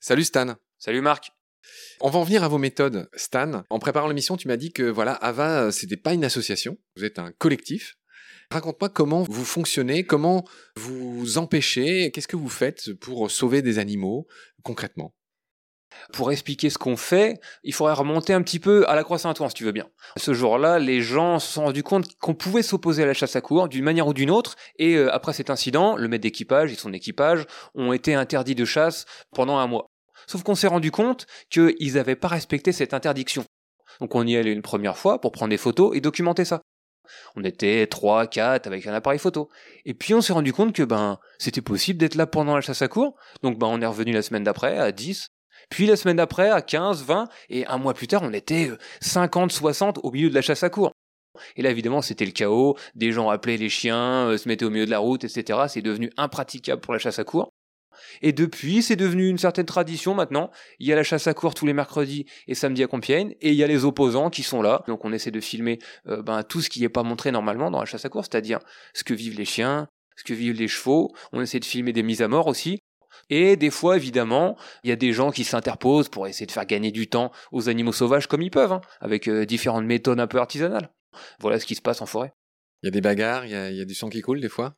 Salut Stan. Salut Marc. On va en venir à vos méthodes, Stan. En préparant l'émission, tu m'as dit que voilà, Ava, c'était pas une association, vous êtes un collectif. Raconte-moi comment vous fonctionnez, comment vous empêchez, qu'est-ce que vous faites pour sauver des animaux concrètement? Pour expliquer ce qu'on fait, il faudrait remonter un petit peu à la croix Saint-Antoine, si tu veux bien. Ce jour-là, les gens se sont rendus compte qu'on pouvait s'opposer à la chasse à cour d'une manière ou d'une autre, et euh, après cet incident, le maître d'équipage et son équipage ont été interdits de chasse pendant un mois. Sauf qu'on s'est rendu compte qu'ils n'avaient pas respecté cette interdiction. Donc on y allait une première fois pour prendre des photos et documenter ça. On était trois, quatre avec un appareil photo. Et puis on s'est rendu compte que ben c'était possible d'être là pendant la chasse à cour. Donc ben on est revenu la semaine d'après à 10, puis la semaine d'après à 15, 20 et un mois plus tard on était 50, euh, 60 au milieu de la chasse à cour. Et là, évidemment, c'était le chaos. Des gens appelaient les chiens, euh, se mettaient au milieu de la route, etc. C'est devenu impraticable pour la chasse à cour. Et depuis, c'est devenu une certaine tradition maintenant. Il y a la chasse à cour tous les mercredis et samedis à Compiègne, et il y a les opposants qui sont là. Donc on essaie de filmer euh, ben, tout ce qui n'est pas montré normalement dans la chasse à cour, c'est-à-dire ce que vivent les chiens, ce que vivent les chevaux. On essaie de filmer des mises à mort aussi. Et des fois, évidemment, il y a des gens qui s'interposent pour essayer de faire gagner du temps aux animaux sauvages comme ils peuvent, hein, avec euh, différentes méthodes un peu artisanales. Voilà ce qui se passe en forêt. Il y a des bagarres, il y y a du sang qui coule des fois?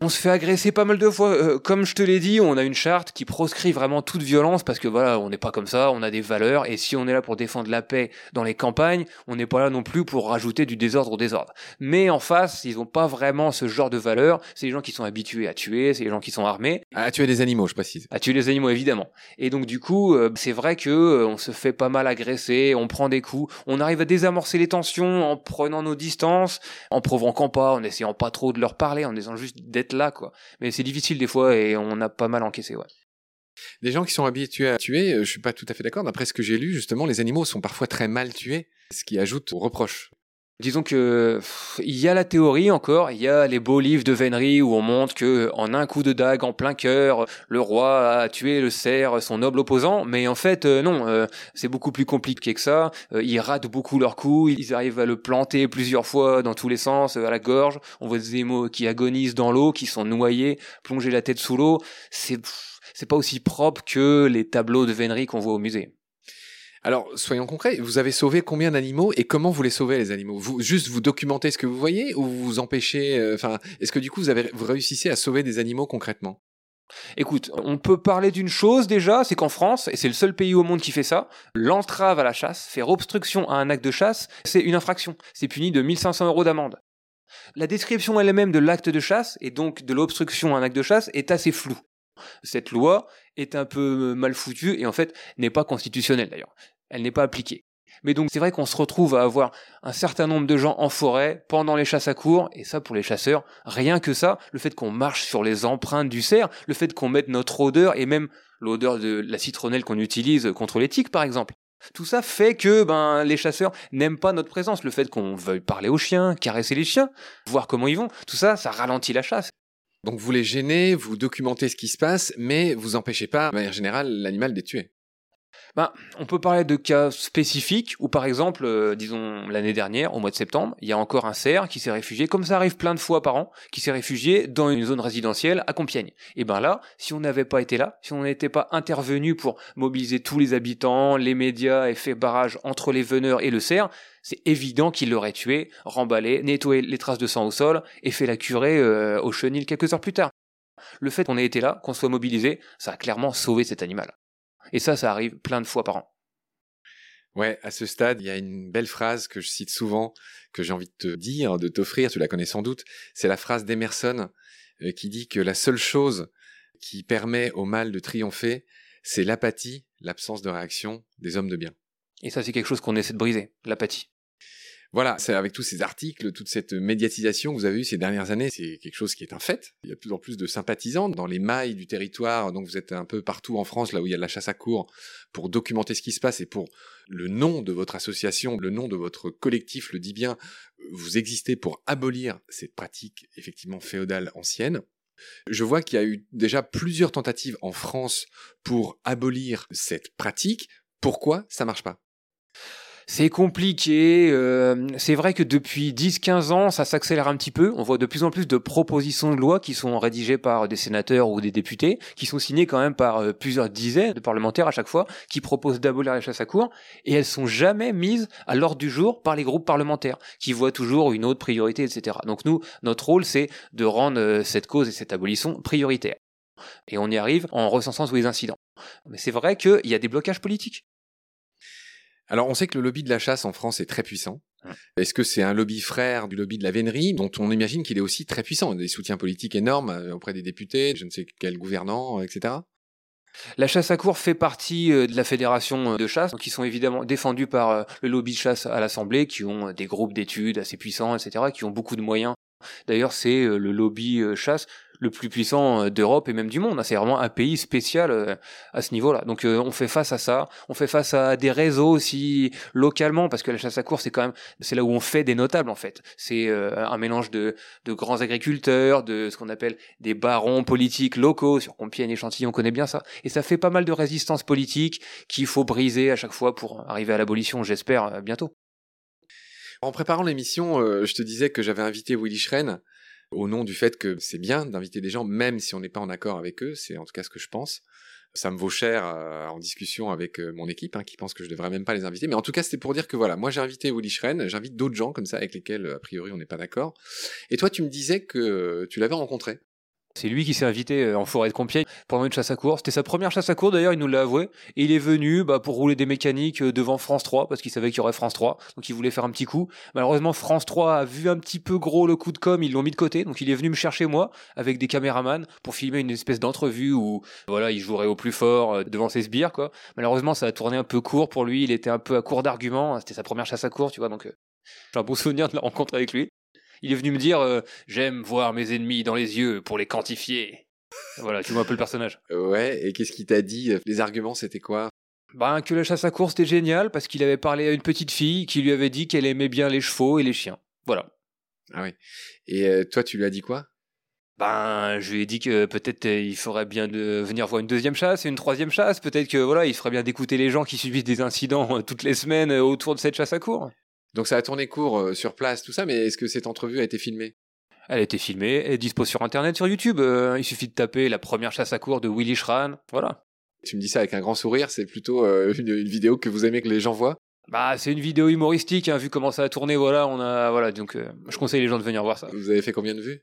On se fait agresser pas mal de fois. Euh, comme je te l'ai dit, on a une charte qui proscrit vraiment toute violence parce que voilà, on n'est pas comme ça, on a des valeurs et si on est là pour défendre la paix dans les campagnes, on n'est pas là non plus pour rajouter du désordre au désordre. Mais en face, ils ont pas vraiment ce genre de valeurs. C'est les gens qui sont habitués à tuer, c'est les gens qui sont armés. À tuer des animaux, je précise. À tuer des animaux, évidemment. Et donc du coup, euh, c'est vrai que euh, on se fait pas mal agresser, on prend des coups, on arrive à désamorcer les tensions en prenant nos distances, en provoquant pas, en essayant pas trop de leur parler, en essayant juste d'être là, quoi. Mais c'est difficile des fois et on a pas mal encaissé, ouais. Des gens qui sont habitués à tuer, euh, je suis pas tout à fait d'accord. D'après ce que j'ai lu, justement, les animaux sont parfois très mal tués, ce qui ajoute aux reproches. Disons que il y a la théorie encore, il y a les beaux livres de vénerie où on montre que en un coup de dague en plein cœur, le roi a tué le cerf, son noble opposant, mais en fait euh, non, euh, c'est beaucoup plus compliqué que ça. Euh, ils ratent beaucoup leurs coups, ils arrivent à le planter plusieurs fois dans tous les sens à la gorge. On voit des animaux qui agonisent dans l'eau, qui sont noyés, plonger la tête sous l'eau. C'est c'est pas aussi propre que les tableaux de vénerie qu'on voit au musée. Alors, soyons concrets, vous avez sauvé combien d'animaux et comment vous les sauvez les animaux? Vous juste vous documentez ce que vous voyez ou vous empêchez euh, enfin est-ce que du coup vous avez vous réussissez à sauver des animaux concrètement? Écoute, on peut parler d'une chose déjà, c'est qu'en France, et c'est le seul pays au monde qui fait ça, l'entrave à la chasse, faire obstruction à un acte de chasse, c'est une infraction. C'est puni de 1500 euros d'amende. La description elle-même de l'acte de chasse, et donc de l'obstruction à un acte de chasse, est assez floue. Cette loi est un peu mal foutue et en fait n'est pas constitutionnelle d'ailleurs elle n'est pas appliquée. Mais donc c'est vrai qu'on se retrouve à avoir un certain nombre de gens en forêt pendant les chasses à cours, et ça pour les chasseurs, rien que ça, le fait qu'on marche sur les empreintes du cerf, le fait qu'on mette notre odeur, et même l'odeur de la citronnelle qu'on utilise contre les tiques par exemple. Tout ça fait que ben les chasseurs n'aiment pas notre présence, le fait qu'on veuille parler aux chiens, caresser les chiens, voir comment ils vont, tout ça, ça ralentit la chasse. Donc vous les gênez, vous documentez ce qui se passe, mais vous empêchez pas, de manière générale, l'animal d'être tué. Ben, on peut parler de cas spécifiques où, par exemple, euh, disons l'année dernière, au mois de septembre, il y a encore un cerf qui s'est réfugié, comme ça arrive plein de fois par an, qui s'est réfugié dans une zone résidentielle à Compiègne. Et ben là, si on n'avait pas été là, si on n'était pas intervenu pour mobiliser tous les habitants, les médias et fait barrage entre les veneurs et le cerf, c'est évident qu'il l'aurait tué, remballé, nettoyé les traces de sang au sol et fait la curée euh, au chenil quelques heures plus tard. Le fait qu'on ait été là, qu'on soit mobilisé, ça a clairement sauvé cet animal. Et ça, ça arrive plein de fois par an. Ouais, à ce stade, il y a une belle phrase que je cite souvent, que j'ai envie de te dire, de t'offrir, tu la connais sans doute. C'est la phrase d'Emerson euh, qui dit que la seule chose qui permet au mal de triompher, c'est l'apathie, l'absence de réaction des hommes de bien. Et ça, c'est quelque chose qu'on essaie de briser, l'apathie. Voilà, c'est avec tous ces articles, toute cette médiatisation que vous avez eue ces dernières années, c'est quelque chose qui est un fait. Il y a de plus en plus de sympathisants dans les mailles du territoire, donc vous êtes un peu partout en France, là où il y a de la chasse à cour, pour documenter ce qui se passe et pour le nom de votre association, le nom de votre collectif le dit bien, vous existez pour abolir cette pratique effectivement féodale ancienne. Je vois qu'il y a eu déjà plusieurs tentatives en France pour abolir cette pratique. Pourquoi ça marche pas? C'est compliqué. euh, c'est vrai que depuis 10-15 ans, ça s'accélère un petit peu. On voit de plus en plus de propositions de loi qui sont rédigées par des sénateurs ou des députés, qui sont signées quand même par euh, plusieurs dizaines de parlementaires à chaque fois, qui proposent d'abolir la chasse à cour, et elles sont jamais mises à l'ordre du jour par les groupes parlementaires, qui voient toujours une autre priorité, etc. Donc nous, notre rôle, c'est de rendre euh, cette cause et cette abolition prioritaire. Et on y arrive en recensant tous les incidents. Mais c'est vrai qu'il y a des blocages politiques. Alors, on sait que le lobby de la chasse en France est très puissant. Est-ce que c'est un lobby frère du lobby de la vénerie, dont on imagine qu'il est aussi très puissant, des soutiens politiques énormes euh, auprès des députés, je ne sais quel gouvernant, euh, etc. La chasse à cour fait partie euh, de la fédération de chasse, donc ils sont évidemment défendus par le lobby de chasse à l'Assemblée, qui ont des groupes d'études assez puissants, etc., qui ont beaucoup de moyens. D'ailleurs, c'est le lobby chasse le plus puissant euh, d'Europe et même du monde. hein. C'est vraiment un pays spécial euh, à ce niveau-là. Donc euh, on fait face à ça. On fait face à des réseaux aussi localement, parce que la chasse à cour, c'est quand même, c'est là où on fait des notables en fait. C'est un mélange de, grands agriculteurs, de ce qu'on appelle des barons politiques locaux. Sur Compiègne et Chantilly, on connaît bien ça. Et ça fait pas mal de résistance politique qu'il faut briser à chaque fois pour arriver à l'abolition, j'espère, bientôt. En préparant l'émission, je te disais que j'avais invité Willy Schren au nom du fait que c'est bien d'inviter des gens, même si on n'est pas en accord avec eux. C'est en tout cas ce que je pense. Ça me vaut cher en discussion avec euh, mon équipe, hein, qui pense que je devrais même pas les inviter. Mais en tout cas, c'était pour dire que voilà, moi j'ai invité Willy Schren, j'invite d'autres gens comme ça avec lesquels a priori on n'est pas d'accord. Et toi, tu me disais que tu l'avais rencontré. C'est lui qui s'est invité euh, en forêt de Compiègne pendant une chasse à cour. C'était sa première chasse à cour d'ailleurs, il nous l'a avoué. Il est venu bah, pour rouler des mécaniques euh, devant France 3 parce qu'il savait qu'il y aurait France 3. Donc il voulait faire un petit coup. Malheureusement, France 3 a vu un petit peu gros le coup de com, ils l'ont mis de côté. Donc il est venu me chercher moi avec des caméramans pour filmer une espèce d'entrevue où voilà, il jouerait au plus fort euh, devant ses sbires quoi. Malheureusement, ça a tourné un peu court pour lui, il était un peu à court d'arguments, c'était sa première chasse à cour, tu vois. Donc j'ai un bon souvenir de la rencontre avec lui. Il est venu me dire euh, j'aime voir mes ennemis dans les yeux pour les quantifier. Voilà, tu vois un peu le personnage. Ouais, et qu'est-ce qu'il t'a dit? Les arguments, c'était quoi? Ben, que la chasse à course c'était génial parce qu'il avait parlé à une petite fille qui lui avait dit qu'elle aimait bien les chevaux et les chiens. Voilà. Ah oui. Et euh, toi, tu lui as dit quoi? Ben, je lui ai dit que peut-être euh, il ferait bien de venir voir une deuxième chasse et une troisième chasse. Peut-être que voilà, il ferait bien d'écouter les gens qui subissent des incidents toutes les semaines autour de cette chasse à cour. Donc ça a tourné court euh, sur place, tout ça, mais est-ce que cette entrevue a été filmée? Elle a été filmée, elle est dispo sur internet, sur YouTube. Euh, il suffit de taper la première chasse à cour de Willy Schran. Voilà. Tu me dis ça avec un grand sourire, c'est plutôt euh, une, une vidéo que vous aimez que les gens voient? Bah, c'est une vidéo humoristique, hein, vu comment ça a tourné. Voilà, on a voilà, donc euh, je conseille les gens de venir voir ça. Vous avez fait combien de vues?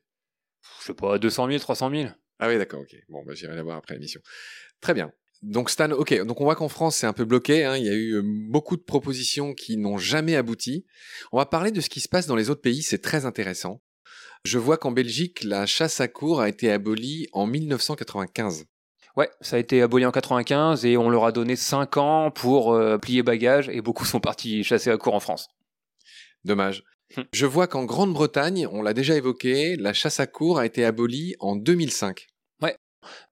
Je sais pas, 200 000, 300 000. Ah oui, d'accord, ok. Bon, bah, j'irai la voir après l'émission. Très bien. Donc Stan, ok, donc on voit qu'en France c'est un peu bloqué, hein. il y a eu euh, beaucoup de propositions qui n'ont jamais abouti. On va parler de ce qui se passe dans les autres pays, c'est très intéressant. Je vois qu'en Belgique, la chasse à cour a été abolie en 1995. Ouais, ça a été aboli en 95 et on leur a donné 5 ans pour euh, plier bagages et beaucoup sont partis chasser à court en France. Dommage. Hmm. Je vois qu'en Grande-Bretagne, on l'a déjà évoqué, la chasse à cour a été abolie en 2005.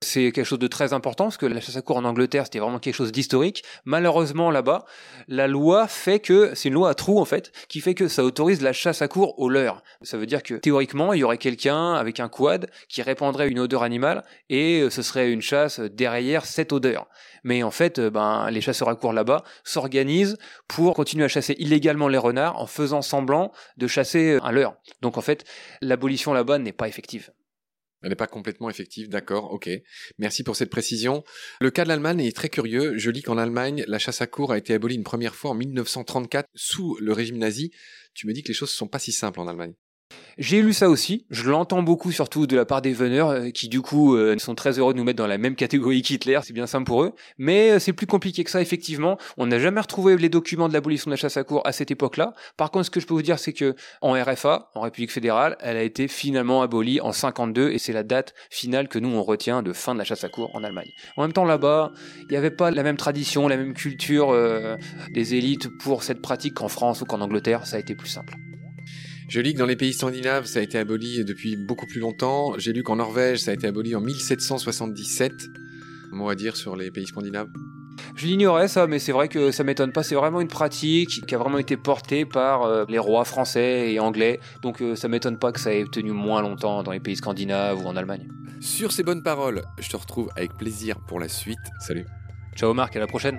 C'est quelque chose de très important parce que la chasse à cour en Angleterre, c'était vraiment quelque chose d'historique. Malheureusement, là-bas, la loi fait que, c'est une loi à trous en fait, qui fait que ça autorise la chasse à cour au leurre. Ça veut dire que théoriquement, il y aurait quelqu'un avec un quad qui répandrait une odeur animale et euh, ce serait une chasse derrière cette odeur. Mais en fait, euh, ben, les chasseurs à cour là-bas s'organisent pour continuer à chasser illégalement les renards en faisant semblant de chasser un leurre. Donc en fait, l'abolition là-bas n'est pas effective. Elle n'est pas complètement effective, d'accord, ok. Merci pour cette précision. Le cas de l'Allemagne est très curieux. Je lis qu'en Allemagne, la chasse à cour a été abolie une première fois en 1934 sous le régime nazi. Tu me dis que les choses ne sont pas si simples en Allemagne. J'ai lu ça aussi, je l'entends beaucoup surtout de la part des veneurs euh, qui du coup euh, sont très heureux de nous mettre dans la même catégorie qu'Hitler, c'est bien simple pour eux, mais euh, c'est plus compliqué que ça effectivement, on n'a jamais retrouvé les documents de l'abolition de la chasse à cour à cette époque-là. Par contre ce que je peux vous dire c'est que en RFA, en République fédérale, elle a été finalement abolie en 52 et c'est la date finale que nous on retient de fin de la chasse à cour en Allemagne. En même temps là-bas, il n'y avait pas la même tradition, la même culture euh, des élites pour cette pratique qu'en France ou qu'en Angleterre, ça a été plus simple. Je lis que dans les pays scandinaves, ça a été aboli depuis beaucoup plus longtemps. J'ai lu qu'en Norvège, ça a été aboli en 1777. Un mot à dire sur les pays scandinaves Je l'ignorais ça, mais c'est vrai que ça m'étonne pas. C'est vraiment une pratique qui a vraiment été portée par euh, les rois français et anglais. Donc euh, ça m'étonne pas que ça ait tenu moins longtemps dans les pays scandinaves ou en Allemagne. Sur ces bonnes paroles, je te retrouve avec plaisir pour la suite. Salut Ciao Marc, à la prochaine.